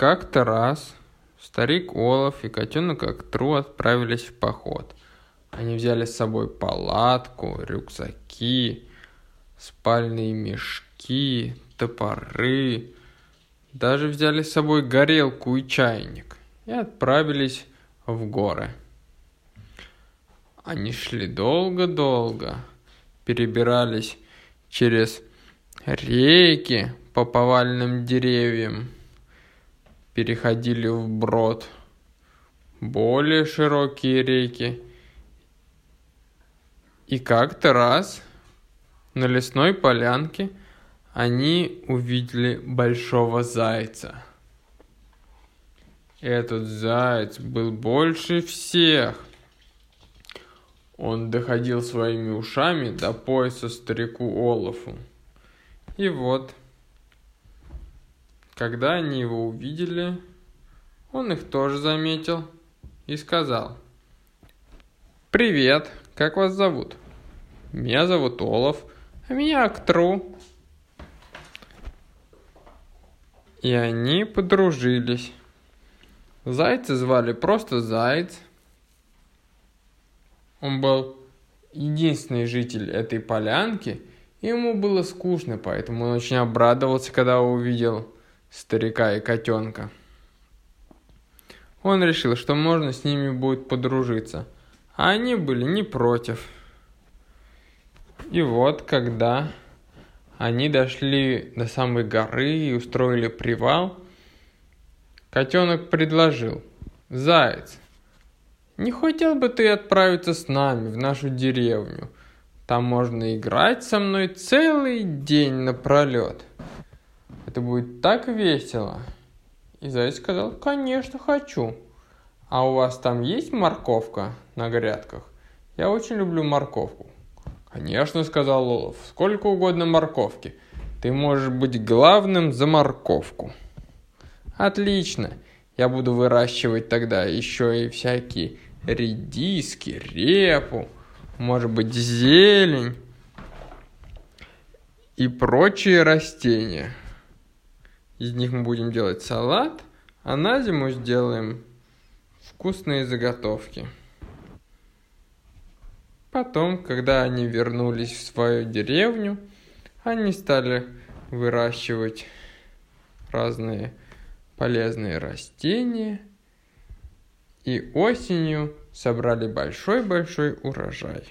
Как-то раз старик Олаф и котенок Актру отправились в поход. Они взяли с собой палатку, рюкзаки, спальные мешки, топоры, даже взяли с собой горелку и чайник и отправились в горы. Они шли долго-долго, перебирались через реки по повальным деревьям, переходили вброд более широкие реки. И как-то раз на лесной полянке они увидели большого зайца. Этот заяц был больше всех. Он доходил своими ушами до пояса старику Олафу. И вот, когда они его увидели, он их тоже заметил и сказал. «Привет, как вас зовут?» «Меня зовут Олаф, а меня Актру». И они подружились. Зайца звали просто Заяц. Он был единственный житель этой полянки, и ему было скучно, поэтому он очень обрадовался, когда увидел старика и котенка. Он решил, что можно с ними будет подружиться, а они были не против. И вот, когда они дошли до самой горы и устроили привал, котенок предложил, «Заяц, не хотел бы ты отправиться с нами в нашу деревню? Там можно играть со мной целый день напролет. Это будет так весело. И заяц сказал, конечно, хочу. А у вас там есть морковка на грядках? Я очень люблю морковку. Конечно, сказал Олов, сколько угодно морковки. Ты можешь быть главным за морковку. Отлично. Я буду выращивать тогда еще и всякие редиски, репу, может быть зелень и прочие растения. Из них мы будем делать салат, а на зиму сделаем вкусные заготовки. Потом, когда они вернулись в свою деревню, они стали выращивать разные полезные растения – и осенью собрали большой-большой урожай.